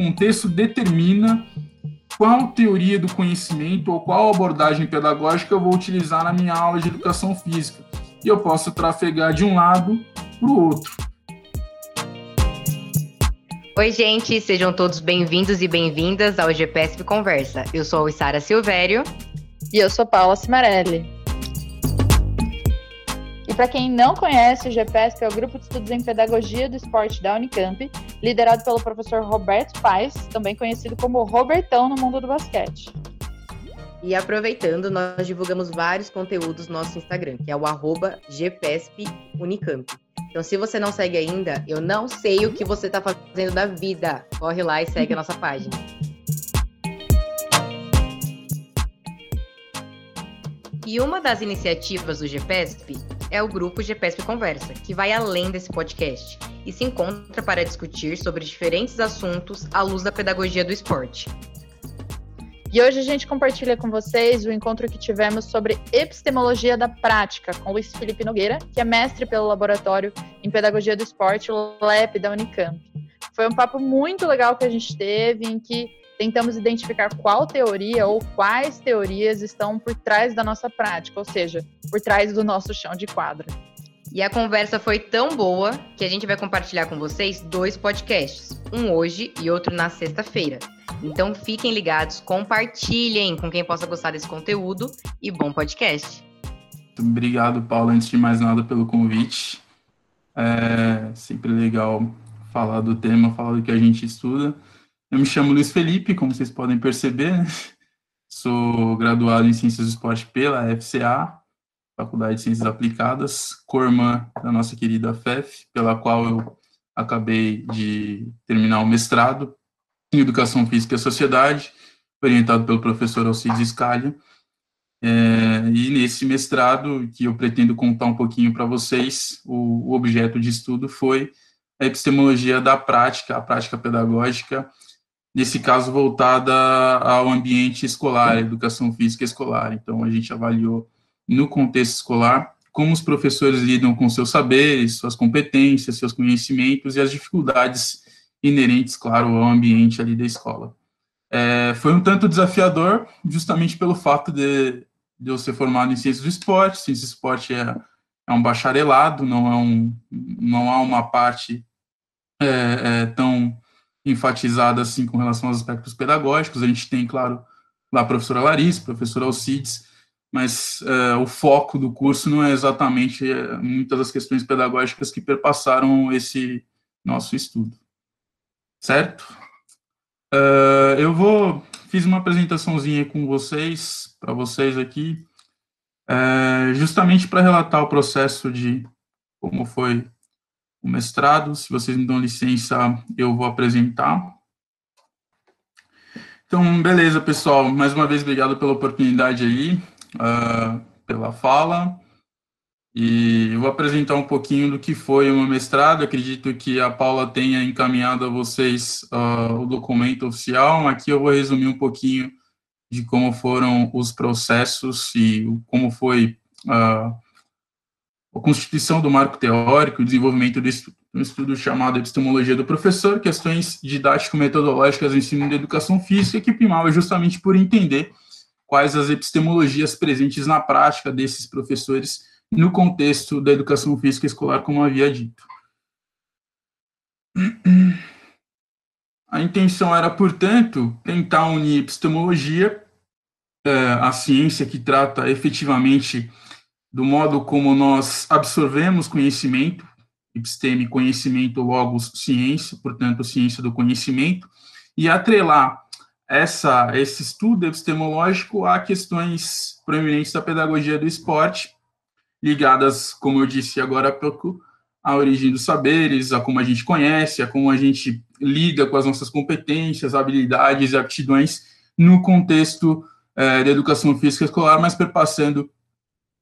contexto determina qual teoria do conhecimento ou qual abordagem pedagógica eu vou utilizar na minha aula de educação física. E eu posso trafegar de um lado para o outro. Oi, gente, sejam todos bem-vindos e bem-vindas ao GPSP Conversa. Eu sou a Sara Silvério. E eu sou Paula Cimarelli. Para quem não conhece, o GPSP é o Grupo de Estudos em Pedagogia do Esporte da Unicamp, liderado pelo professor Roberto Paes, também conhecido como Robertão no mundo do basquete. E aproveitando, nós divulgamos vários conteúdos no nosso Instagram, que é o arroba GPSPUnicamp. Então, se você não segue ainda, eu não sei o que você está fazendo da vida. Corre lá e segue a nossa página. E uma das iniciativas do GPSP é o grupo GPSP Conversa, que vai além desse podcast e se encontra para discutir sobre diferentes assuntos à luz da pedagogia do esporte. E hoje a gente compartilha com vocês o encontro que tivemos sobre epistemologia da prática com Luiz Felipe Nogueira, que é mestre pelo Laboratório em Pedagogia do Esporte, LEP da Unicamp. Foi um papo muito legal que a gente teve, em que tentamos identificar qual teoria ou quais teorias estão por trás da nossa prática, ou seja, por trás do nosso chão de quadra. E a conversa foi tão boa que a gente vai compartilhar com vocês dois podcasts, um hoje e outro na sexta-feira. Então fiquem ligados, compartilhem com quem possa gostar desse conteúdo e bom podcast. Muito obrigado, Paulo, antes de mais nada, pelo convite. É sempre legal falar do tema, falar do que a gente estuda. Eu me chamo Luiz Felipe, como vocês podem perceber, né? sou graduado em Ciências do Esporte pela FCA, Faculdade de Ciências Aplicadas, corma da nossa querida FEF, pela qual eu acabei de terminar o mestrado em Educação Física e Sociedade, orientado pelo professor Alcides Scalha. É, e nesse mestrado, que eu pretendo contar um pouquinho para vocês, o, o objeto de estudo foi a epistemologia da prática, a prática pedagógica, nesse caso voltada ao ambiente escolar, educação física escolar. Então, a gente avaliou no contexto escolar como os professores lidam com seus saberes, suas competências, seus conhecimentos e as dificuldades inerentes, claro, ao ambiente ali da escola. É, foi um tanto desafiador, justamente pelo fato de, de eu ser formado em ciências do esporte. Ciências do esporte é, é um bacharelado, não, é um, não há uma parte é, é, tão enfatizada assim com relação aos aspectos pedagógicos. A gente tem, claro, lá a professora Larissa, professora Alcides, mas uh, o foco do curso não é exatamente uh, muitas das questões pedagógicas que perpassaram esse nosso estudo. Certo? Uh, eu vou fiz uma apresentaçãozinha com vocês, para vocês aqui, justamente para relatar o processo de como foi o mestrado. Se vocês me dão licença, eu vou apresentar. Então, beleza, pessoal. Mais uma vez, obrigado pela oportunidade aí, uh, pela fala. E eu vou apresentar um pouquinho do que foi o meu mestrado. Acredito que a Paula tenha encaminhado a vocês uh, o documento oficial. Aqui eu vou resumir um pouquinho de como foram os processos e como foi uh, a constituição do marco teórico, o desenvolvimento de um estudo chamado Epistemologia do Professor, questões didático-metodológicas do ensino da educação física, que primava justamente por entender quais as epistemologias presentes na prática desses professores no contexto da educação física escolar, como havia dito. A intenção era, portanto, tentar unir epistemologia, eh, a ciência que trata efetivamente do modo como nós absorvemos conhecimento, episteme, conhecimento, logos, ciência, portanto, ciência do conhecimento, e atrelar essa, esse estudo epistemológico a questões proeminentes da pedagogia do esporte, ligadas, como eu disse agora há pouco, à origem dos saberes, a como a gente conhece, a como a gente lida com as nossas competências, habilidades e aptidões no contexto eh, da educação física escolar, mas perpassando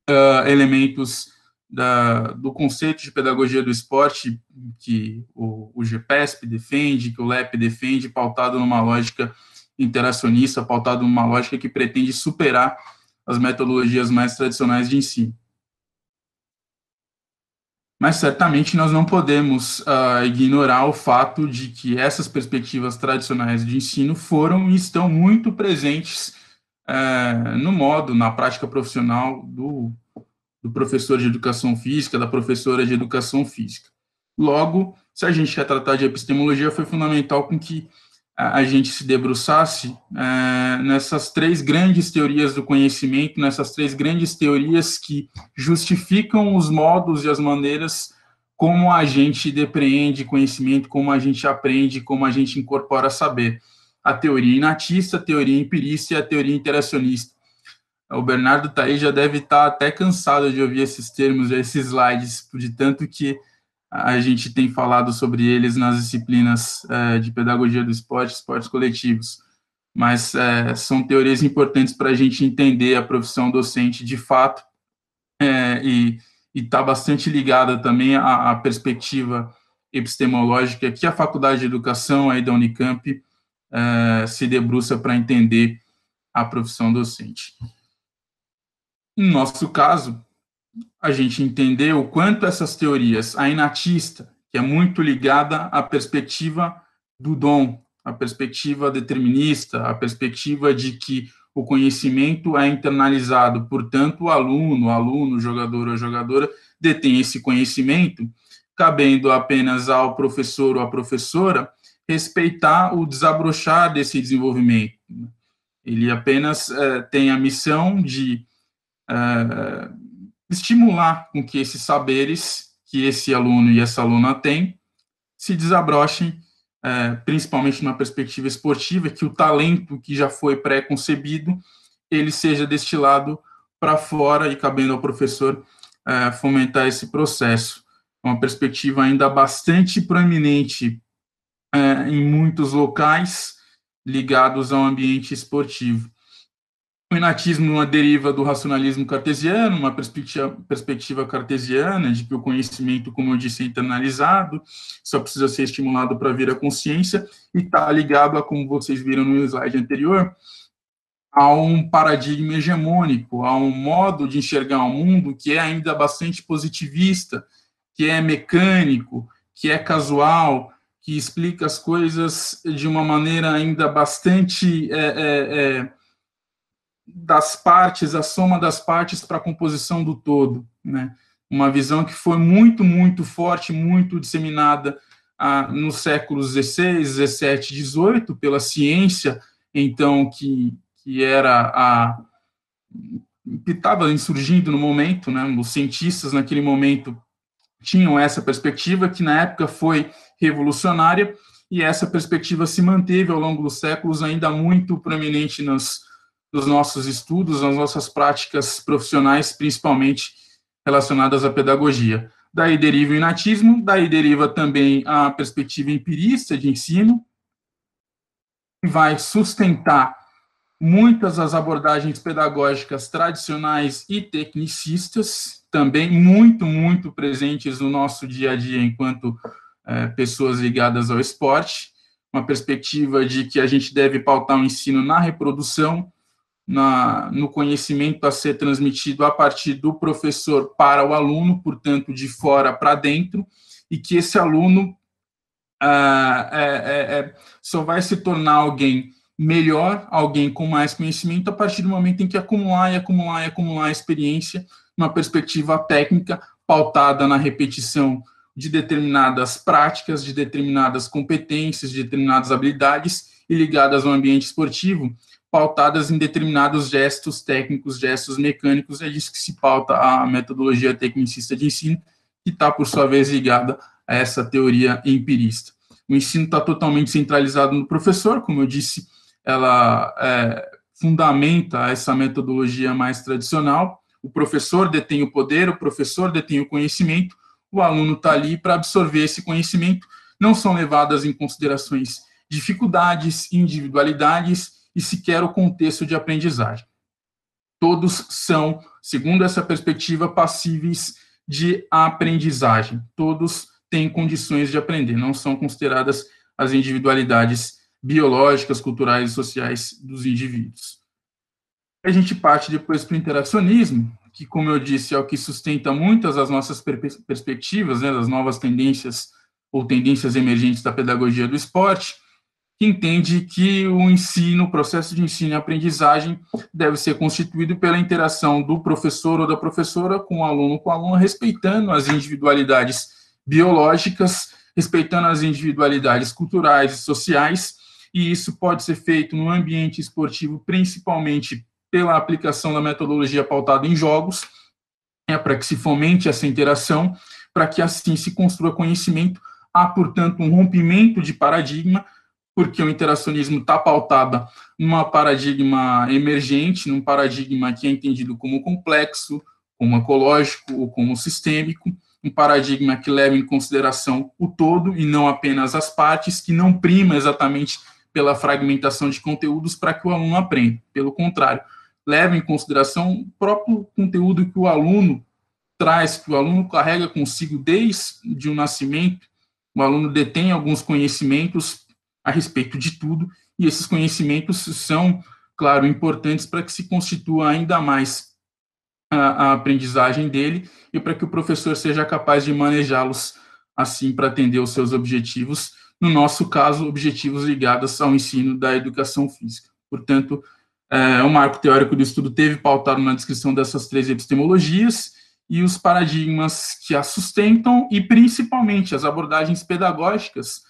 uh, elementos da, do conceito de pedagogia do esporte que o, o GPESP defende, que o LEP defende, pautado numa lógica interacionista, pautado numa lógica que pretende superar as metodologias mais tradicionais de ensino. mas certamente nós não podemos uh, ignorar o fato de que essas perspectivas tradicionais de ensino foram e estão muito presentes uh, no modo, na prática profissional do, do professor de educação física, da professora de educação física. Logo, se a gente quer tratar de epistemologia, foi fundamental com que a, gente se debruçasse uh, nessas três grandes teorias do conhecimento, nessas três grandes teorias que justificam os modos e as maneiras como a gente depreende conhecimento, como a gente aprende, como a gente incorpora saber. A teoria inatista, a teoria empirista e a teoria interacionista. O Bernardo tá aí já deve estar tá até cansado de ouvir esses termos, esses slides, de tanto que a gente tem falado sobre eles nas disciplinas é, de pedagogia do esporte, esportes coletivos. Mas é, são teorias importantes para a gente entender a profissão docente de fato é, e está bastante ligada também à, à, perspectiva epistemológica que a Faculdade de Educação aí da Unicamp é, se debruça para entender a profissão docente. No nosso caso, a gente entender o quanto essas teorias, a inatista, que é muito ligada à perspectiva do dom, a perspectiva determinista, a perspectiva de que o conhecimento é internalizado, portanto, o aluno, o aluno, jogador ou jogadora detém esse conhecimento, cabendo apenas ao professor ou à professora respeitar o desabrochar desse desenvolvimento. Ele apenas é, tem a missão de é, estimular com que esses saberes que esse aluno e essa aluna têm se desabrochem, é, principalmente numa perspectiva esportiva, que o talento que já foi pré-concebido, ele seja destilado para fora e cabendo ao professor fomentar esse processo. Uma perspectiva ainda bastante proeminente é, em muitos locais ligados ao ambiente esportivo. O inatismo uma deriva do racionalismo cartesiano, uma perspectiva, perspectiva cartesiana de que o conhecimento, como eu disse, é internalizado, só precisa ser estimulado para vir à consciência, e está ligado a, como vocês viram no slide anterior, a um paradigma hegemônico, a um modo de enxergar o mundo que é ainda bastante positivista, que é mecânico, que é casual, que explica as coisas de uma maneira ainda bastante é, é, é, das partes, a soma das partes para a composição do todo, né? Uma visão que foi muito, muito forte, muito disseminada ah, nos séculos XVI, XVII, XVIII pela ciência, então que que era a que estava insurgindo no momento, né? Os cientistas naquele momento tinham essa perspectiva que na época foi revolucionária e essa perspectiva se manteve ao longo dos séculos ainda muito proeminente nos dos nossos estudos, nas nossas práticas profissionais, principalmente relacionadas à pedagogia. Daí deriva o inatismo, daí deriva também a perspectiva empirista de ensino, que vai sustentar muitas das abordagens pedagógicas tradicionais e tecnicistas, também muito, muito presentes no nosso dia a dia enquanto é, pessoas ligadas ao esporte, uma perspectiva de que a gente deve pautar o ensino na reprodução, na, no conhecimento a ser transmitido a partir do professor para o aluno, portanto, de fora para dentro, e que esse aluno ah, é, é, é, só vai se tornar alguém melhor, alguém com mais conhecimento, a partir do momento em que acumular e acumular e acumular experiência, uma perspectiva técnica pautada na repetição de determinadas práticas, de determinadas competências, de determinadas habilidades e ligadas ao ambiente esportivo, pautadas em determinados gestos técnicos, gestos mecânicos, é disso que se pauta a metodologia tecnicista de ensino, que está, por sua vez, ligada a essa teoria empirista. O ensino está totalmente centralizado no professor, como eu disse, ela é, fundamenta essa metodologia mais tradicional, o professor detém o poder, o professor detém o conhecimento, o aluno está ali para absorver esse conhecimento, não são levadas em considerações dificuldades, individualidades, e sequer o contexto de aprendizagem. Todos são, segundo essa perspectiva, passíveis de aprendizagem. Todos têm condições de aprender, não são consideradas as individualidades biológicas, culturais e sociais dos indivíduos. A gente parte depois para o interacionismo, que, como eu disse, é o que sustenta muitas das nossas perspectivas, né, das novas tendências ou tendências emergentes da pedagogia do esporte, que entende que o ensino, o processo de ensino e aprendizagem deve ser constituído pela interação do professor ou da professora com o aluno com o aluno, respeitando as individualidades biológicas, respeitando as individualidades culturais e sociais, e isso pode ser feito no ambiente esportivo, principalmente pela aplicação da metodologia pautada em jogos, é para que se fomente essa interação, para que assim se construa conhecimento. Há, portanto, um rompimento de paradigma, porque o interacionismo está pautado num paradigma emergente, num paradigma que é entendido como complexo, como ecológico ou como sistêmico, um paradigma que leva em consideração o todo e não apenas as partes, que não prima exatamente pela fragmentação de conteúdos para que o aluno aprenda. Pelo contrário, leva em consideração o próprio conteúdo que o aluno traz, que o aluno carrega consigo desde o nascimento. O aluno detém alguns conhecimentos a respeito de tudo, e esses conhecimentos são, claro, importantes para que se constitua ainda mais a, a aprendizagem dele e para que o professor seja capaz de manejá-los assim para atender os seus objetivos, no nosso caso, objetivos ligados ao ensino da educação física. Portanto, é, o marco teórico do estudo teve pautado na descrição dessas três epistemologias e os paradigmas que a sustentam e, principalmente, as abordagens pedagógicas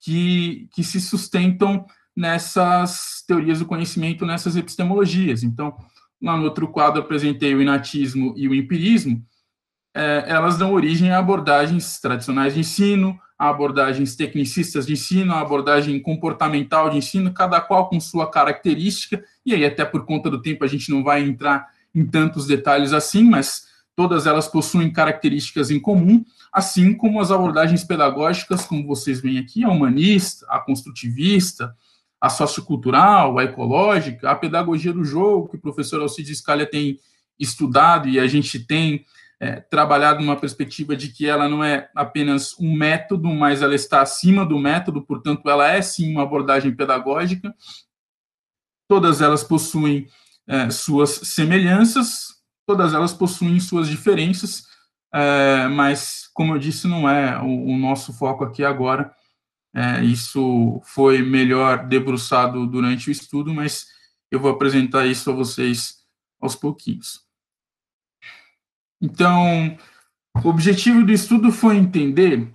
que, que se sustentam nessas teorias do conhecimento, nessas epistemologias. Então, lá no outro quadro apresentei o inatismo e o empirismo, é, elas dão origem a abordagens tradicionais de ensino, a abordagens tecnicistas de ensino, a abordagem comportamental de ensino, cada qual com sua característica, e aí até por conta do tempo a gente não vai entrar em tantos detalhes assim, mas todas elas possuem características em comum, assim como as abordagens pedagógicas, como vocês veem aqui, a humanista, a construtivista, a sociocultural, a ecológica, a pedagogia do jogo, que o professor Alcides Scalia tem estudado e a gente tem é, trabalhado numa perspectiva de que ela não é apenas um método, mas ela está acima do método, portanto, ela é sim uma abordagem pedagógica. Todas elas possuem é, suas semelhanças, todas elas possuem suas diferenças, é, mas, como eu disse, não é o, o nosso foco aqui agora. É, isso foi melhor debruçado durante o estudo, mas eu vou apresentar isso a vocês aos pouquinhos. Então, o objetivo do estudo foi entender,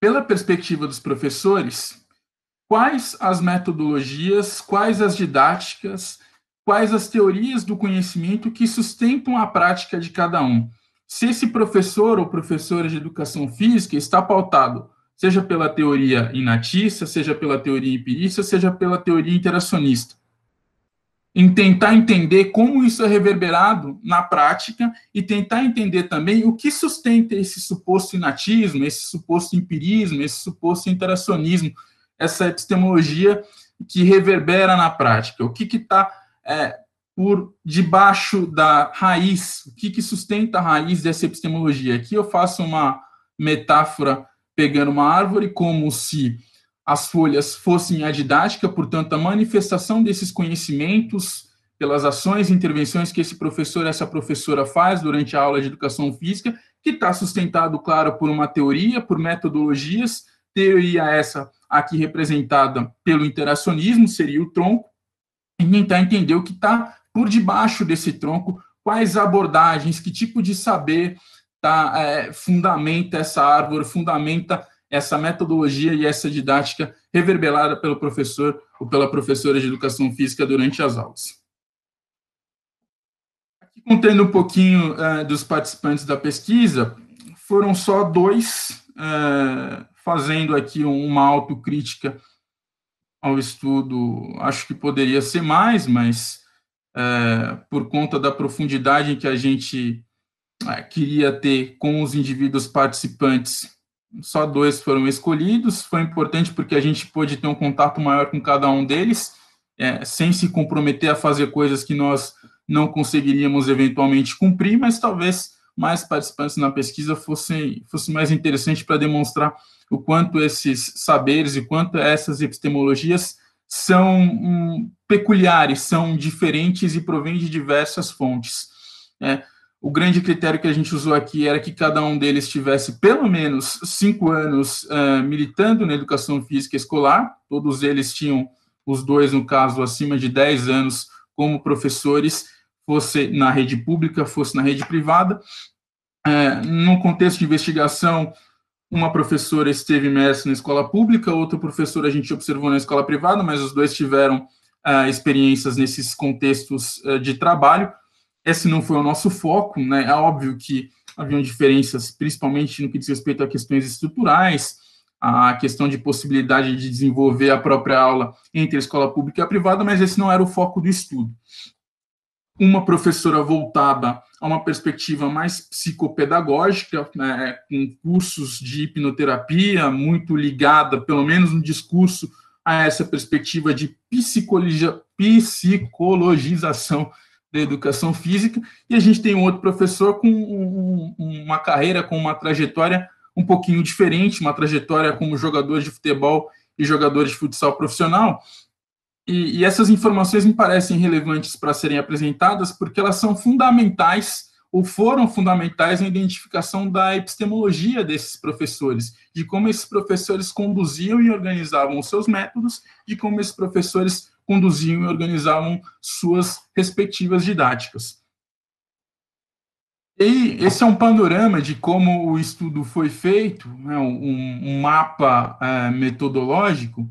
pela perspectiva dos professores, quais as metodologias, quais as didáticas, quais as teorias do conhecimento que sustentam a prática de cada um. Se esse professor ou professora de educação física está pautado, seja pela teoria inatista, seja pela teoria empirista, seja pela teoria interacionista em tentar entender como isso é reverberado na prática e tentar entender também o que sustenta esse suposto inatismo, esse suposto empirismo, esse suposto interacionismo, essa epistemologia que reverbera na prática. O que está é, por debaixo da raiz, o que, que sustenta a raiz dessa epistemologia? Aqui eu faço uma metáfora pegando uma árvore como se as folhas fossem a didática, portanto, a manifestação desses conhecimentos pelas ações e intervenções que esse professor, essa professora faz durante a aula de educação física, que está sustentado, claro, por uma teoria, por metodologias, teoria essa aqui representada pelo interacionismo, seria o tronco, e tentar entender o que está por debaixo desse tronco, quais abordagens, que tipo de saber tá, é, fundamenta essa árvore, fundamenta essa metodologia e essa didática reverberada pelo professor ou pela professora de educação física durante as aulas. Aqui contando um pouquinho uh, dos participantes da pesquisa, foram só dois uh, fazendo aqui uma autocrítica ao estudo. Acho que poderia ser mais, mas uh, por conta da profundidade que a gente queria ter com os indivíduos participantes só dois foram escolhidos. Foi importante porque a gente pôde ter um contato maior com cada um deles, é, sem se comprometer a fazer coisas que nós não conseguiríamos eventualmente cumprir, mas talvez mais participantes na pesquisa fosse, fosse mais interessante para demonstrar o quanto esses saberes e quanto essas epistemologias são hum, peculiares, são diferentes e provêm de diversas fontes. É, o grande critério que a gente usou aqui era que cada um deles tivesse pelo menos cinco anos uh, militando na educação física escolar, todos eles tinham, os dois, no caso, acima de 10 anos como professores, fosse na rede pública, fosse na rede privada. Uh, no contexto de investigação, uma professora esteve imersa na escola pública, outra professora a gente observou na escola privada, mas os dois tiveram uh, experiências nesses contextos de trabalho. Esse não foi o nosso foco, né? É óbvio que haviam diferenças, principalmente no que diz respeito a questões estruturais, a questão de possibilidade de desenvolver a própria aula entre a escola pública e a privada, mas esse não era o foco do estudo. Uma professora voltada a uma perspectiva mais psicopedagógica, né, com cursos de hipnoterapia, muito ligada, pelo menos no discurso, a essa perspectiva de psicologização da educação física, e a gente tem um outro professor com um, uma carreira, com uma trajetória um pouquinho diferente, uma trajetória como jogador de futebol e jogador de futsal profissional. E, e essas informações me parecem relevantes para serem apresentadas porque elas são fundamentais ou foram fundamentais na identificação da epistemologia desses professores, de como esses professores conduziam e organizavam os seus métodos, de como esses professores conduziam e organizavam suas respectivas didáticas. E esse é um panorama de como o estudo foi feito, né, um, um, mapa é, metodológico.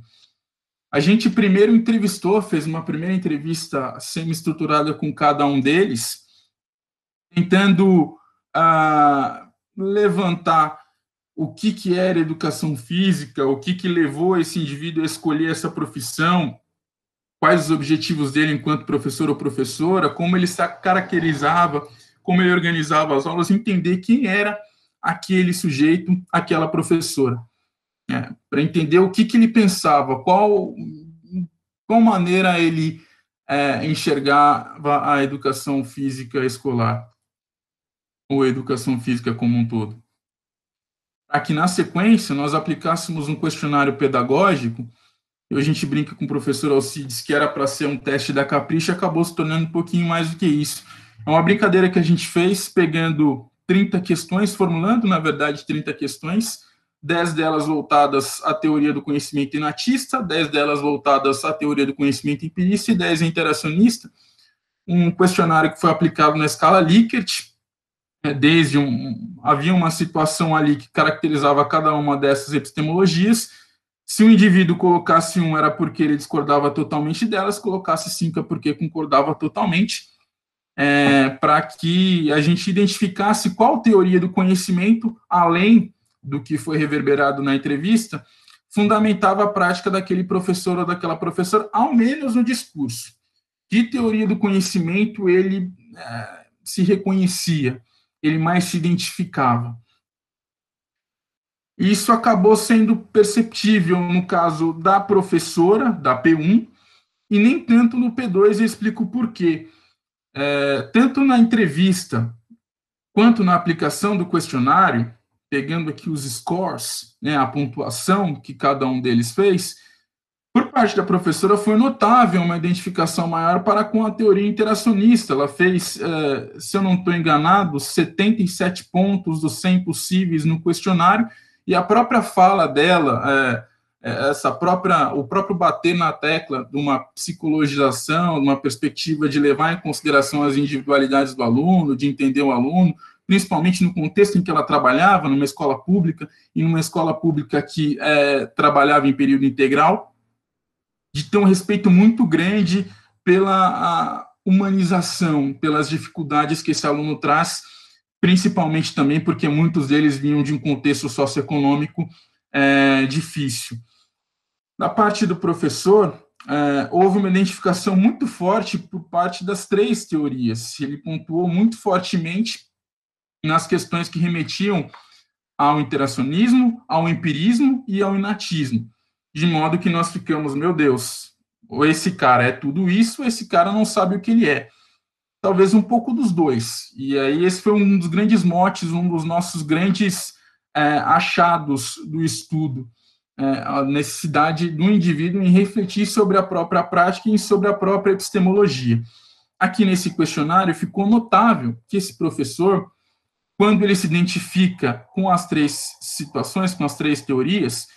A gente primeiro entrevistou, fez uma primeira entrevista semi-estruturada com cada um deles, tentando uh, levantar o que, que era educação física, o que, que levou esse indivíduo a escolher essa profissão, quais os objetivos dele enquanto professor ou professora, como ele se caracterizava, como ele organizava as aulas, entender quem era aquele sujeito, aquela professora. É, para entender o que, que ele pensava, qual, qual maneira ele é, enxergava a educação física escolar, ou a educação física como um todo. Para que, na sequência, nós aplicássemos um questionário pedagógico a gente brinca com o professor Alcides que era para ser um teste da Capricha, acabou se tornando um pouquinho mais do que isso. É uma brincadeira que a gente fez pegando 30 questões, formulando, na verdade, 30 questões, 10 delas voltadas à teoria do conhecimento inatista, 10 delas voltadas à teoria do conhecimento empirista e 10 interacionista. Um questionário que foi aplicado na escala Likert, é, desde um, havia uma situação ali que caracterizava cada uma dessas epistemologias, se o indivíduo colocasse um, era porque ele discordava totalmente delas, colocasse cinco é porque concordava totalmente, é, para que a gente identificasse qual teoria do conhecimento, além do que foi reverberado na entrevista, fundamentava a prática daquele professor ou daquela professora, ao menos no discurso. Que teoria do conhecimento ele é, se reconhecia, ele mais se identificava. Isso acabou sendo perceptível no caso da professora, da P1, e nem tanto no P2, eu explico por quê. É, tanto na entrevista quanto na aplicação do questionário, pegando aqui os scores, né, a pontuação que cada um deles fez, por parte da professora foi notável uma identificação maior para com a teoria interacionista. Ela fez, é, se eu não estou enganado, 77 pontos dos 100 possíveis no questionário, e a própria fala dela, é, é, essa própria, o próprio bater na tecla de uma psicologização, uma perspectiva de levar em consideração as individualidades do aluno, de entender o aluno, principalmente no contexto em que ela trabalhava, numa escola pública, e numa escola pública que é, trabalhava em período integral, de ter um respeito muito grande pela humanização, pelas dificuldades que esse aluno traz principalmente também porque muitos deles vinham de um contexto socioeconômico é, difícil. Da parte do professor, é, houve uma identificação muito forte por parte das três teorias. Ele pontuou muito fortemente nas questões que remetiam ao interacionismo, ao empirismo e ao inatismo, de modo que nós ficamos, meu Deus, ou esse cara é tudo isso, ou esse cara não sabe o que ele é talvez um pouco dos dois. E aí esse foi um dos grandes motes, um dos nossos grandes é, achados do estudo, é, a necessidade do indivíduo em refletir sobre a própria prática e sobre a própria epistemologia. aqui nesse questionário ficou notável que esse professor, quando ele se identifica com as três situações, com as três teorias,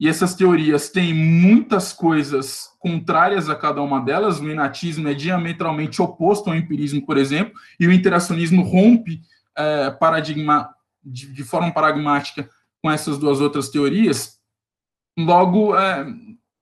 e essas teorias têm muitas coisas contrárias a cada uma delas, o inatismo é diametralmente oposto ao empirismo, por exemplo, e o interacionismo rompe é, paradigma, de, de, forma pragmática com essas duas outras teorias, logo, é,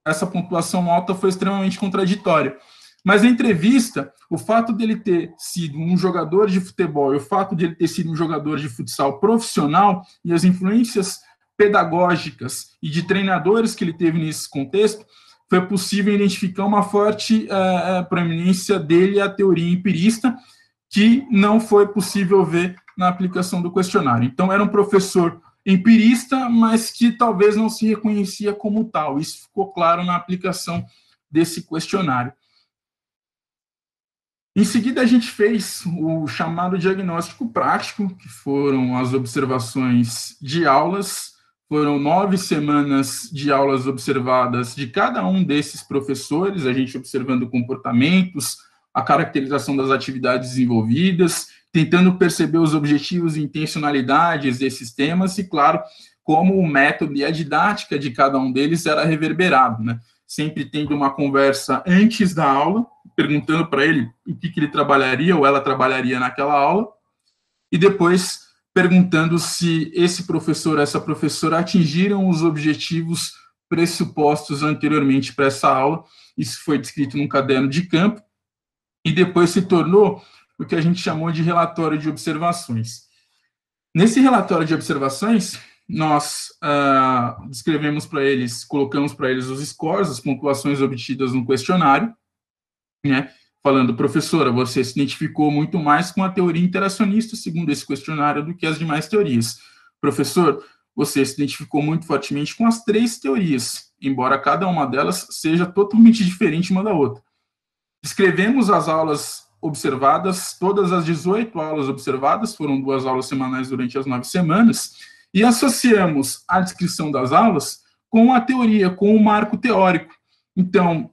essa pontuação alta foi extremamente contraditória. Mas na entrevista, o fato dele ter sido um jogador de futebol e o fato de ele ter sido um jogador de futsal profissional e as influências pedagógicas e de treinadores que ele teve nesse contexto, foi possível identificar uma forte uh, proeminência dele à teoria empirista, que não foi possível ver na aplicação do questionário. Então, era um professor empirista, mas que talvez não se reconhecia como tal. Isso ficou claro na aplicação desse questionário. Em seguida, a gente fez o chamado diagnóstico prático, que foram as observações de aulas. Foram nove semanas de aulas observadas de cada um desses professores, a gente observando comportamentos, a caracterização das atividades desenvolvidas, tentando perceber os objetivos e intencionalidades desses temas e, claro, como o método e a didática de cada um deles era reverberado, né? Sempre tendo uma conversa antes da aula, perguntando para ele o que, que ele trabalharia ou ela trabalharia naquela aula, e depois perguntando se esse professor, essa professora atingiram os objetivos pressupostos anteriormente para essa aula. Isso foi descrito num caderno de campo e depois se tornou o que a gente chamou de relatório de observações. Nesse relatório de observações, nós uh, descrevemos para eles, colocamos para eles os scores, as pontuações obtidas no questionário, né? Falando, professora, você se identificou muito mais com a teoria interacionista, segundo esse questionário, do que as demais teorias. Professor, você se identificou muito fortemente com as três teorias, embora cada uma delas seja totalmente diferente uma da outra. Escrevemos as aulas observadas, todas as 18 aulas observadas, foram duas aulas semanais durante as nove semanas, e associamos a descrição das aulas com a teoria, com o marco teórico. Então,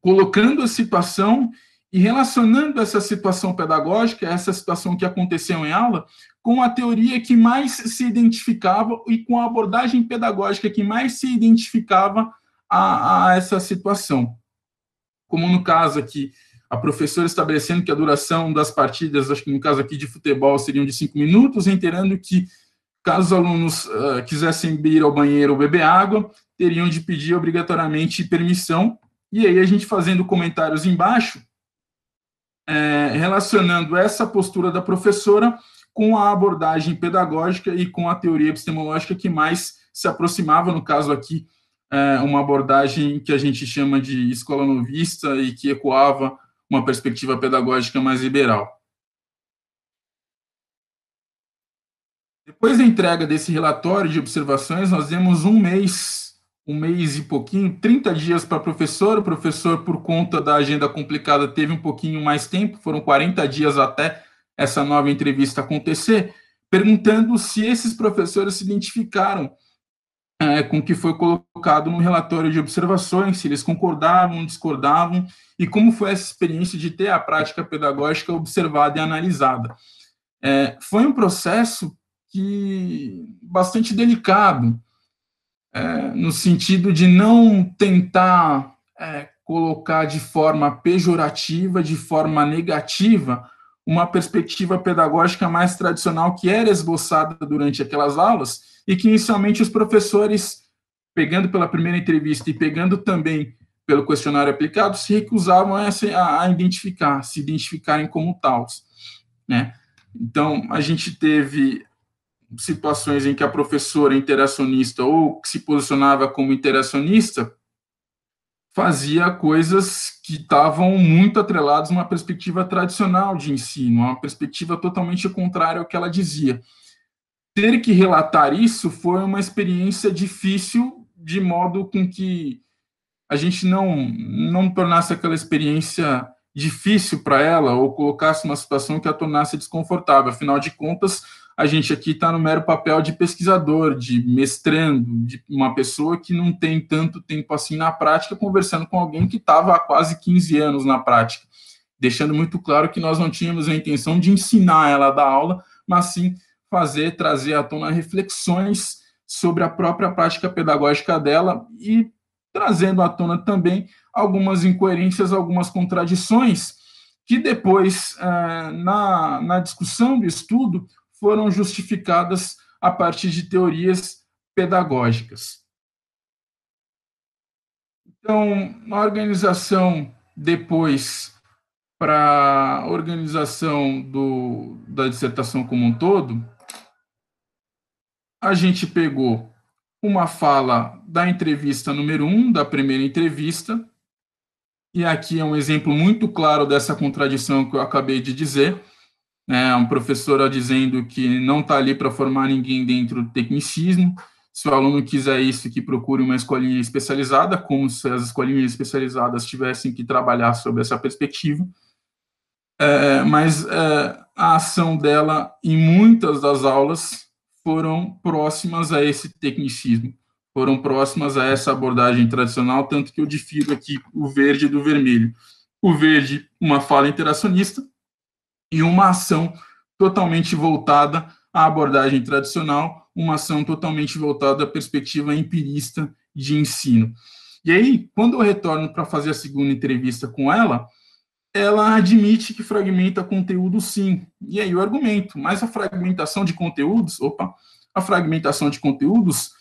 colocando a situação e relacionando essa situação pedagógica, essa situação que aconteceu em aula, com a teoria que mais se identificava e com a abordagem pedagógica que mais se identificava a, a essa situação. Como no caso aqui, a professora estabelecendo que a duração das partidas, acho que no caso aqui de futebol, seriam de cinco minutos, reiterando que caso os alunos uh, quisessem ir ao banheiro ou beber água, teriam de pedir obrigatoriamente permissão e aí a gente fazendo comentários embaixo, é, relacionando essa postura da professora com a abordagem pedagógica e com a teoria epistemológica que mais se aproximava, no caso aqui, é, uma abordagem que a gente chama de escola novista e que ecoava uma perspectiva pedagógica mais liberal. Depois da entrega desse relatório de observações, nós demos um mês um mês e pouquinho, 30 dias para professor. O professor, por conta da agenda complicada, teve um pouquinho mais tempo, foram 40 dias até essa nova entrevista acontecer, perguntando se esses professores se identificaram é, com o que foi colocado no relatório de observações, se eles concordavam, discordavam, e como foi essa experiência de ter a prática pedagógica observada e analisada. É, foi um processo que bastante delicado, é, no sentido de não tentar é, colocar de forma pejorativa, de forma negativa, uma perspectiva pedagógica mais tradicional que era esboçada durante aquelas aulas e que inicialmente os professores, pegando pela primeira entrevista e pegando também pelo questionário aplicado, se recusavam a, a identificar, se identificarem como tals, né? Então, a gente teve situações em que a professora interacionista ou que se posicionava como interacionista fazia coisas que estavam muito atreladas a uma perspectiva tradicional de ensino, uma perspectiva totalmente contrária ao que ela dizia. Ter que relatar isso foi uma experiência difícil, de modo com que a gente não não tornasse aquela experiência difícil para ela ou colocasse uma situação que a tornasse desconfortável. Afinal de contas, a gente aqui está no mero papel de pesquisador, de mestrando, de uma pessoa que não tem tanto tempo assim na prática, conversando com alguém que estava há quase 15 anos na prática. deixando muito claro que nós não tínhamos a intenção de ensinar ela a dar aula, mas sim fazer, trazer à tona reflexões sobre a própria prática pedagógica dela e trazendo à tona também algumas incoerências, algumas contradições que depois, eh, na, na discussão do estudo, foram justificadas a partir de teorias pedagógicas. Então, a organização depois para a organização do, da dissertação como um todo, a gente pegou uma fala da entrevista número um, da primeira entrevista, e aqui é um exemplo muito claro dessa contradição que eu acabei de dizer, né, uma professora dizendo que não está ali para formar ninguém dentro do tecnicismo, se o aluno quiser isso, que procure uma escolinha especializada, como se as escolinhas especializadas tivessem que trabalhar sobre essa perspectiva, é, mas é, a ação dela em muitas das aulas foram próximas a esse tecnicismo, foram próximas a essa abordagem tradicional, tanto que eu difiro aqui o verde do vermelho. O verde, uma fala interacionista, e uma ação totalmente voltada à abordagem tradicional, uma ação totalmente voltada à perspectiva empirista de ensino. E aí, quando eu retorno para fazer a segunda entrevista com ela, ela admite que fragmenta conteúdo sim. E aí o argumento, mas a fragmentação de conteúdos, opa, a fragmentação de conteúdos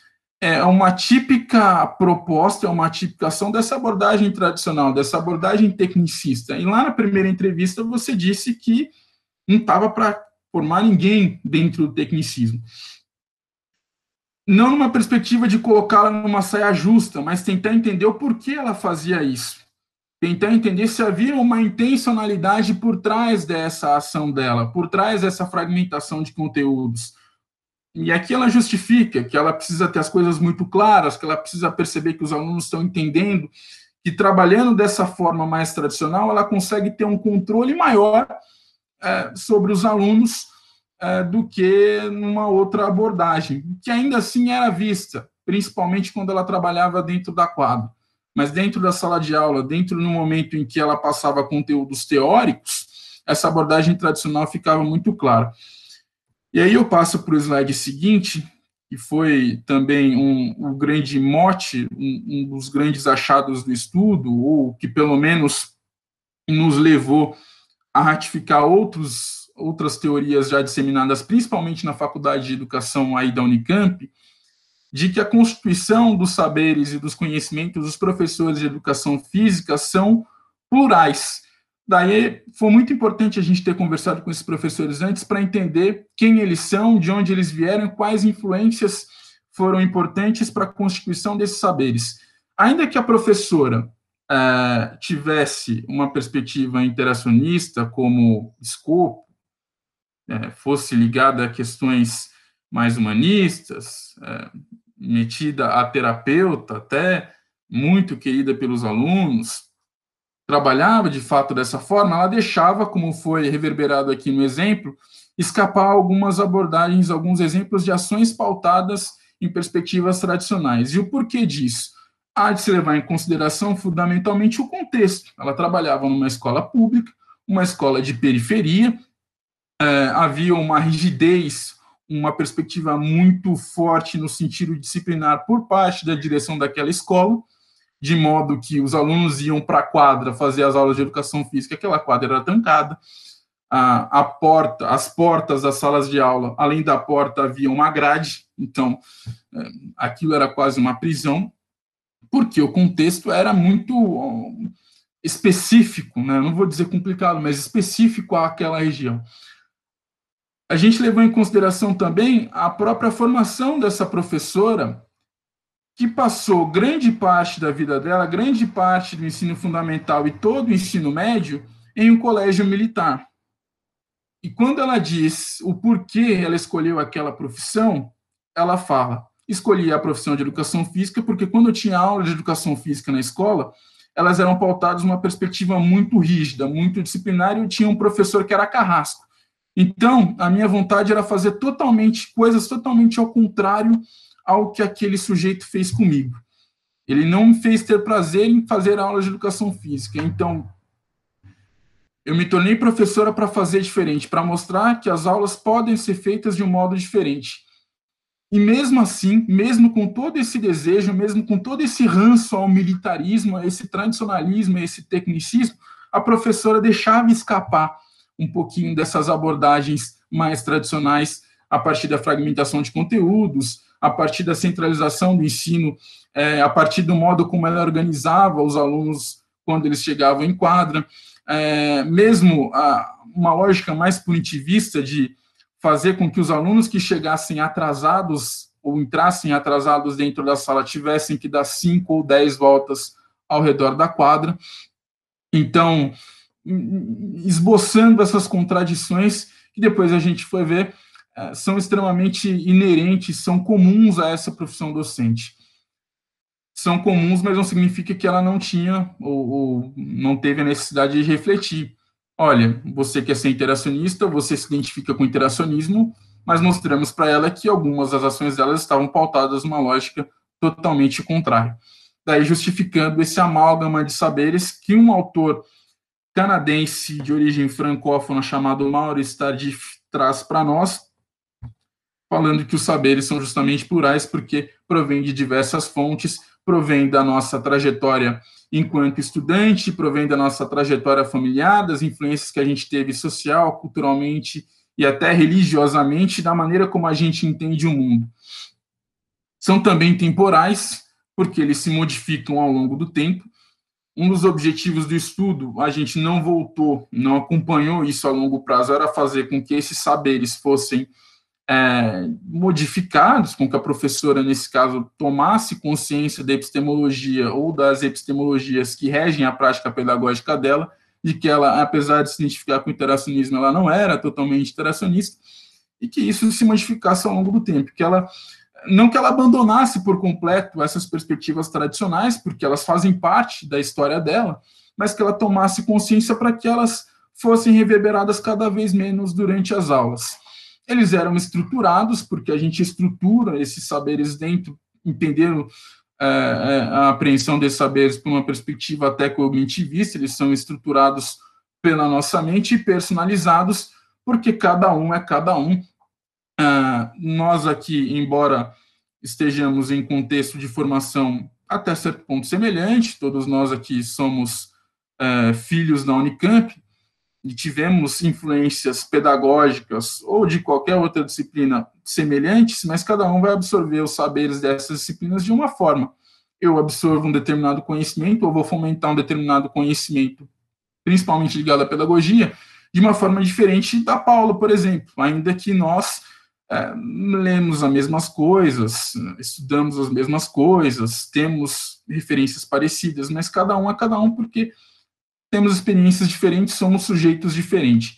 é uma típica proposta, é uma tipificação dessa abordagem tradicional, dessa abordagem tecnicista. E lá na primeira entrevista você disse que não estava para formar ninguém dentro do tecnicismo. Não numa perspectiva de colocá-la numa saia justa, mas tentar entender o porquê ela fazia isso tentar entender se havia uma intencionalidade por trás dessa ação dela, por trás dessa fragmentação de conteúdos. E aqui ela justifica que ela precisa ter as coisas muito claras, que ela precisa perceber que os alunos estão entendendo, que trabalhando dessa forma mais tradicional, ela consegue ter um controle maior sobre os alunos é, do que numa outra abordagem, que ainda assim era vista, principalmente quando ela trabalhava dentro da quadra mas dentro da sala de aula, dentro no momento em que ela passava conteúdos teóricos, essa abordagem tradicional ficava muito clara. E aí eu passo para o slide seguinte, que foi também um, um grande mote, um, um, dos grandes achados do estudo, ou que pelo menos nos levou a ratificar outros, outras teorias já disseminadas, principalmente na Faculdade de Educação aí da Unicamp, de que a constituição dos saberes e dos conhecimentos dos professores de educação física são plurais. Daí foi muito importante a gente ter conversado com esses professores antes para entender quem eles são, de onde eles vieram, quais influências foram importantes para a constituição desses saberes. Ainda que a professora é, tivesse uma perspectiva interacionista como escopo, é, fosse ligada a questões mais humanistas, é, metida a terapeuta, até muito querida pelos alunos, trabalhava de fato dessa forma, ela deixava, como foi reverberado aqui no exemplo, escapar algumas abordagens, alguns exemplos de ações pautadas em perspectivas tradicionais. E o porquê disso? Há de se levar em consideração fundamentalmente o contexto. Ela trabalhava numa escola pública, uma escola de periferia, é, havia uma rigidez uma perspectiva muito forte no sentido disciplinar por parte da direção daquela escola, de modo que os alunos iam para a quadra fazer as aulas de educação física, aquela quadra era trancada, a, a, porta, as portas das salas de aula, além da porta havia uma grade, então é, aquilo era quase uma prisão, porque o contexto era muito específico, né? não vou dizer complicado, mas específico àquela região a gente levou em consideração também a própria formação dessa professora, que passou grande parte da vida dela, grande parte do ensino fundamental e todo o ensino médio em um colégio militar. E quando ela diz o porquê ela escolheu aquela profissão, ela fala: escolhi a profissão de educação física porque quando eu tinha aula de educação física na escola, elas eram pautadas numa perspectiva muito rígida, muito disciplinar, e eu tinha um professor que era carrasco. Então, a minha vontade era fazer totalmente coisas totalmente ao contrário ao que aquele sujeito fez comigo. Ele não me fez ter prazer em fazer aulas de educação física. Então, Eu me tornei professora para fazer diferente, para mostrar que as aulas podem ser feitas de um modo diferente. E mesmo assim, mesmo com todo esse desejo, mesmo com todo esse ranço ao militarismo, a esse tradicionalismo, a esse tecnicismo, a professora deixava escapar um pouquinho dessas abordagens mais tradicionais a partir da fragmentação de conteúdos, a partir da centralização do ensino, é, a partir do modo como ela organizava os alunos quando eles chegavam em quadra. É, mesmo a, uma lógica mais punitivista de fazer com que os alunos que chegassem atrasados ou entrassem atrasados dentro da sala tivessem que dar cinco ou dez voltas ao redor da quadra. Então, esboçando essas contradições que depois a gente foi ver é, são extremamente inerentes, são comuns a essa profissão docente são comuns, mas não significa que ela não tinha ou, ou, não teve a necessidade de refletir. Olha, você quer ser interacionista, você se identifica com interacionismo, mas mostramos para ela que algumas das ações delas estavam pautadas numa lógica totalmente contrária. Daí justificando esse amálgama de saberes que um autor canadense de origem francófona chamado Maurice Tardif traz para nós, falando que os saberes são justamente plurais porque provêm de diversas fontes, provém da nossa trajetória enquanto estudante, provém da nossa trajetória familiar, das influências que a gente teve social, culturalmente e até religiosamente, da maneira como a gente entende o mundo. São também temporais, porque eles se modificam ao longo do tempo. Um dos objetivos do estudo, a gente não voltou, não acompanhou isso a longo prazo, era fazer com que esses saberes fossem é, modificados, com que a professora, nesse caso, tomasse consciência da epistemologia ou das epistemologias que regem a prática pedagógica dela, de que ela, apesar de se identificar com o interacionismo, ela não era totalmente interacionista, e que isso se modificasse ao longo do tempo, que ela não que ela abandonasse por completo essas perspectivas tradicionais, porque elas fazem parte da história dela, mas que ela tomasse consciência para que elas fossem reverberadas cada vez menos durante as aulas. Eles eram estruturados, porque a gente estrutura esses saberes dentro, entendendo é, é, a apreensão desses saberes por uma perspectiva até cognitivista, eles são estruturados pela nossa mente e personalizados, porque cada um é cada um. Uh, nós aqui, embora estejamos em contexto de formação até certo ponto semelhante, todos nós aqui somos uh, filhos da Unicamp, e tivemos influências pedagógicas ou de qualquer outra disciplina semelhantes, mas cada um vai absorver os saberes dessas disciplinas de uma forma. Eu absorvo um determinado conhecimento ou vou fomentar um determinado conhecimento, principalmente ligado à pedagogia, de uma forma diferente da Paula, por exemplo, ainda que nós é, lemos as mesmas coisas, estudamos as mesmas coisas, temos referências parecidas, mas cada um é cada um porque temos experiências diferentes, somos sujeitos diferentes.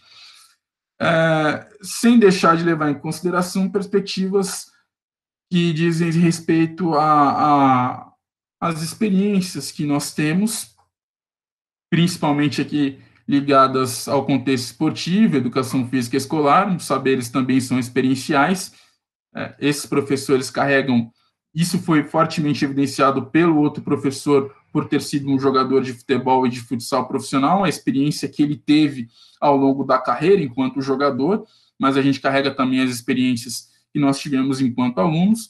É, sem deixar de levar em consideração perspectivas que dizem respeito a, as experiências que nós temos, principalmente aqui ligadas ao contexto esportivo, educação física escolar, os saberes também são experienciais. É, esses professores carregam, isso foi fortemente evidenciado pelo outro professor por ter sido um jogador de futebol e de futsal profissional, a experiência que ele teve ao longo da carreira enquanto jogador, mas a gente carrega também as experiências que nós tivemos enquanto alunos,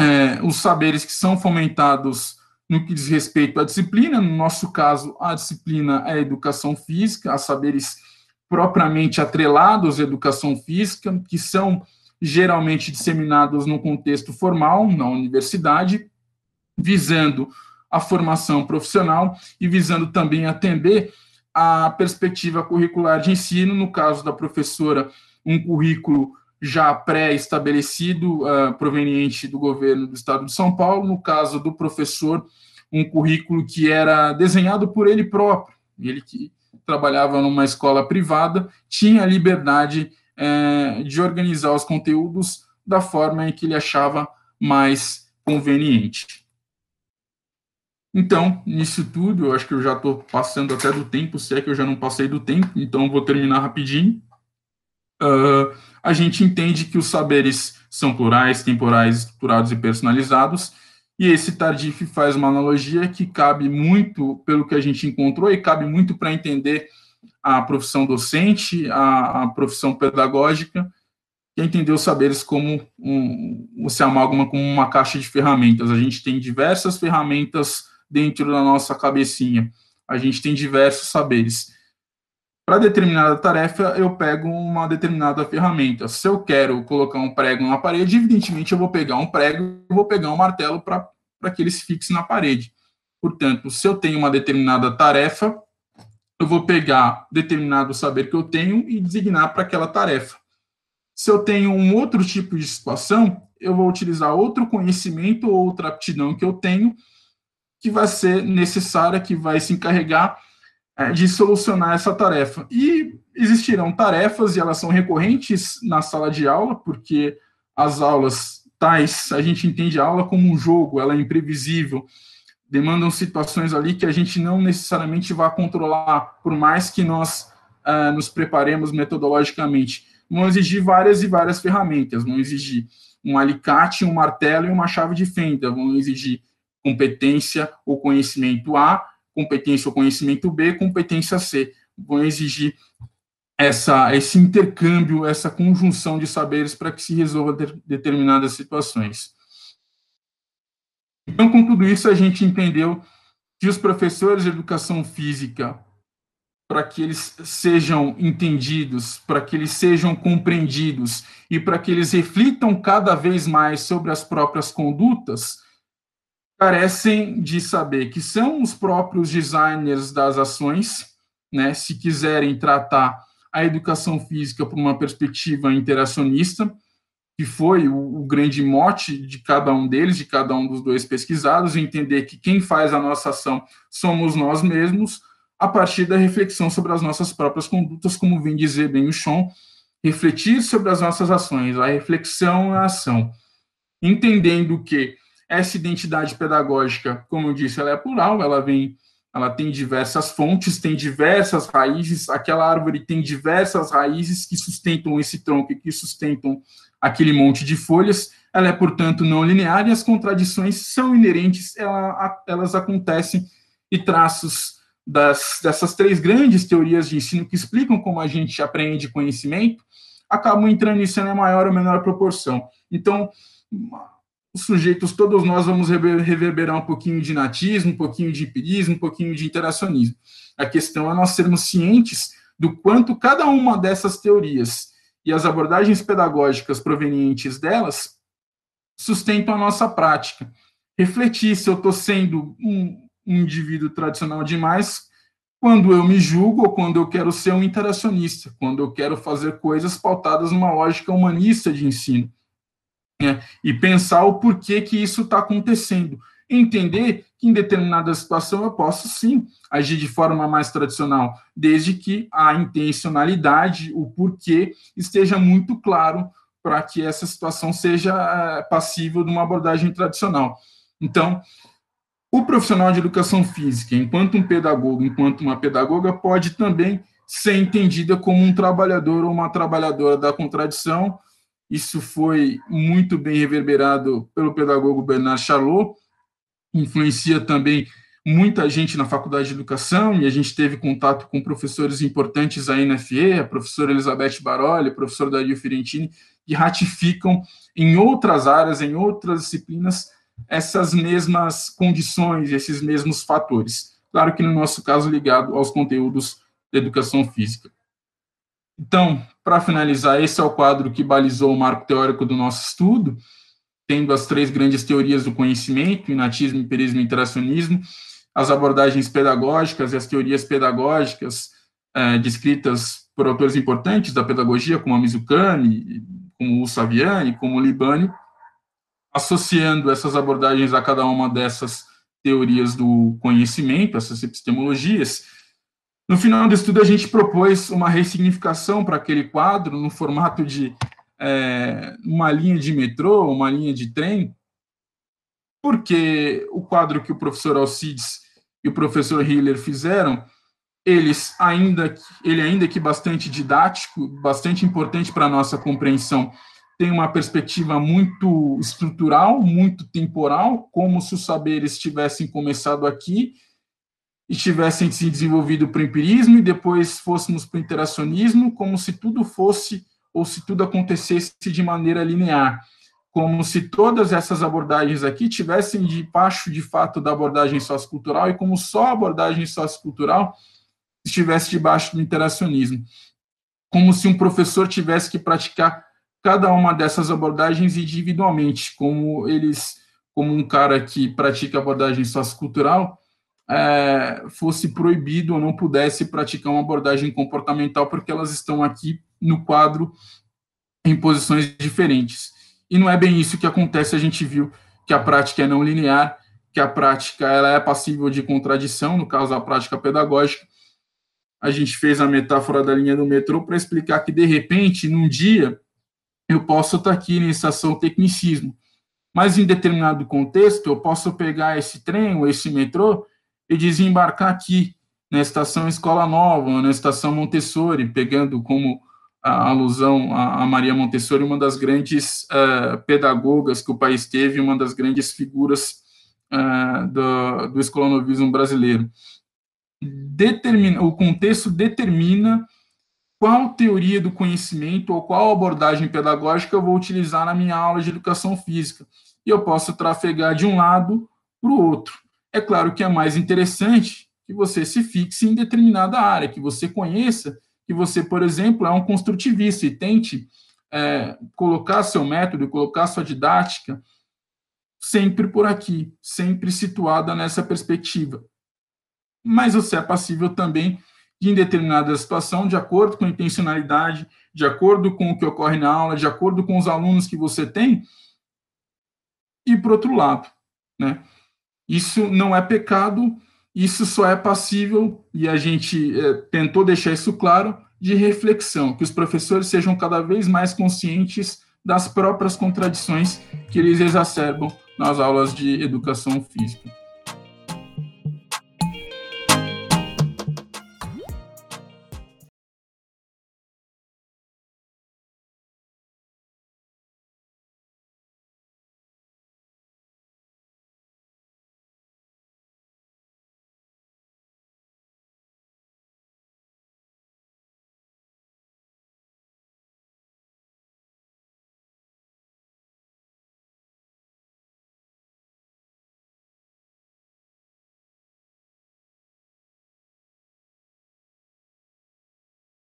é, os saberes que são fomentados no que diz respeito à disciplina, no nosso caso, a disciplina é a educação física, a saberes propriamente atrelados à educação física, que são geralmente disseminados no contexto formal, na universidade, visando a formação profissional e visando também atender a perspectiva curricular de ensino, no caso da professora, um currículo já pré-estabelecido, uh, proveniente do governo do estado de São Paulo, no caso do professor, um currículo que era desenhado por ele próprio, ele que trabalhava numa escola privada, tinha liberdade uh, de organizar os conteúdos da forma em que ele achava mais conveniente. Então, nisso tudo, eu acho que eu já estou passando até do tempo, se é que eu já não passei do tempo, então vou terminar rapidinho. Uh, a gente entende que os saberes são plurais, temporais, estruturados e personalizados, e esse Tardif faz uma analogia que cabe muito pelo que a gente encontrou e cabe muito para entender a profissão docente, a, a profissão pedagógica, é entender os saberes como um, se amálgama como uma caixa de ferramentas. A gente tem diversas ferramentas dentro da nossa cabecinha. A gente tem diversos saberes. Para determinada tarefa, eu pego uma determinada ferramenta. Se eu quero colocar um prego na parede, evidentemente eu vou pegar um prego, e vou pegar um martelo para que ele se fixe na parede. Portanto, se eu tenho uma determinada tarefa, eu vou pegar determinado saber que eu tenho e designar para aquela tarefa. Se eu tenho um outro tipo de situação, eu vou utilizar outro conhecimento ou outra aptidão que eu tenho, que vai ser necessária, que vai se encarregar é, de solucionar essa tarefa. E existirão tarefas, e elas são recorrentes na sala de aula, porque as aulas tais, a gente entende a aula como um jogo, ela é imprevisível, demandam situações ali que a gente não necessariamente vai controlar, por mais que nós uh, nos preparemos metodologicamente. Vão exigir várias e várias ferramentas, vão exigir um alicate, um martelo e uma chave de fenda, vão exigir competência ou conhecimento A, competência ou conhecimento B, competência C. Vão exigir essa, esse intercâmbio, essa conjunção de saberes para que se resolva de, determinadas situações. Então, com tudo isso, a gente entendeu que os professores de educação física, para que eles sejam entendidos, para que eles sejam compreendidos e para que eles reflitam cada vez mais sobre as próprias condutas, carecem de saber que são os próprios designers das ações, né, se quiserem tratar a educação física por uma perspectiva interacionista, que foi o, o, grande mote de cada um deles, de cada um dos dois pesquisados, entender que quem faz a nossa ação somos nós mesmos, a partir da reflexão sobre as nossas próprias condutas, como vem dizer bem o Sean, refletir sobre as nossas ações, a reflexão é a ação, entendendo que essa identidade pedagógica, como eu disse, ela é plural, ela vem ela tem diversas fontes, tem diversas raízes, aquela árvore tem diversas raízes que sustentam esse tronco que sustentam aquele monte de folhas, ela é, portanto, não linear e as contradições são inerentes, ela, elas acontecem e traços das, dessas três grandes teorias de ensino que explicam como a gente aprende conhecimento acabam entrando em cena em maior ou menor proporção. Então, os sujeitos, todos nós vamos reverberar um pouquinho de natismo, um pouquinho de empirismo, um pouquinho de interacionismo. A questão é nós sermos cientes do quanto cada uma dessas teorias e as abordagens pedagógicas provenientes delas sustentam a nossa prática. Refletir se eu estou sendo um, um indivíduo tradicional demais quando eu me julgo ou quando eu quero ser um interacionista, quando eu quero fazer coisas pautadas numa lógica humanista de ensino. Né? E pensar o porquê que isso está acontecendo entender que em determinada situação eu posso sim agir de forma mais tradicional, desde que a intencionalidade, o porquê esteja muito claro para que essa situação seja eh, passível de uma abordagem tradicional. Então, o profissional de educação física, enquanto um pedagogo, enquanto uma pedagoga, pode também ser entendida como um trabalhador ou uma trabalhadora da contradição. Isso foi muito bem reverberado pelo pedagogo Bernard Charlot, influencia também muita gente na faculdade de educação, e a gente teve contato com professores importantes aí na FE, a professora Elizabeth Baroli, o professor Dario Fiorentini, que ratificam em outras áreas, em outras disciplinas, essas mesmas condições, esses mesmos fatores. Claro que no nosso caso ligado aos conteúdos da educação física. Então, para finalizar, esse é o quadro que balizou o marco teórico do nosso estudo tendo as três grandes teorias do conhecimento, inatismo, empirismo e interacionismo, as abordagens pedagógicas e as teorias pedagógicas é, descritas por autores importantes da pedagogia, como a Mizukami, como o Saviani, como o Libani, associando essas abordagens a cada uma dessas teorias do conhecimento, essas epistemologias. No final do estudo, a gente propôs uma ressignificação para aquele quadro, no formato de é, uma linha de metrô, uma linha de trem, porque o quadro que o professor Alcides e o professor Hiller fizeram, eles ainda ele ainda que bastante didático, bastante importante para a nossa compreensão, tem uma perspectiva muito estrutural, muito temporal, como se os saberes tivessem começado aqui e tivessem se desenvolvido para o empirismo e depois fôssemos para o interacionismo, como se tudo fosse ou se tudo acontecesse de maneira linear, como se todas essas abordagens aqui tivessem debaixo de fato da abordagem sociocultural e como só a abordagem sociocultural estivesse debaixo do interacionismo, como se um professor tivesse que praticar cada uma dessas abordagens individualmente, como eles, como um cara que pratica abordagem sociocultural, é, fosse proibido ou não pudesse praticar uma abordagem comportamental, porque elas estão aqui no quadro em posições diferentes. E não é bem isso que acontece, a gente viu que a prática é não linear, que a prática ela é passível de contradição, no caso a prática pedagógica. A gente fez a metáfora da linha do metrô para explicar que, de repente, num dia, eu posso estar aqui na estação tecnicismo, mas em determinado contexto, eu posso pegar esse trem ou esse metrô e desembarcar aqui na estação Escola Nova, na estação Montessori, pegando como a alusão a, Maria Montessori, uma das grandes uh, pedagogas que o país teve, uma das grandes figuras uh, do, do escolonovismo brasileiro. Determina, o contexto determina qual teoria do conhecimento ou qual abordagem pedagógica eu vou utilizar na minha aula de educação física. E eu posso trafegar de um lado para o outro. É claro que é mais interessante que você se fixe em determinada área, que você conheça, que você, por exemplo, é um construtivista e tente é, colocar seu método, colocar sua didática sempre por aqui, sempre situada nessa perspectiva. Mas você é passível também de, em determinada situação, de acordo com a intencionalidade, de acordo com o que ocorre na aula, de acordo com os alunos que você tem, e para outro lado, né? Isso não é pecado, isso só é passível, e a gente é, tentou deixar isso claro, de reflexão, que os professores sejam cada vez mais conscientes das próprias contradições que eles exacerbam nas aulas de educação física.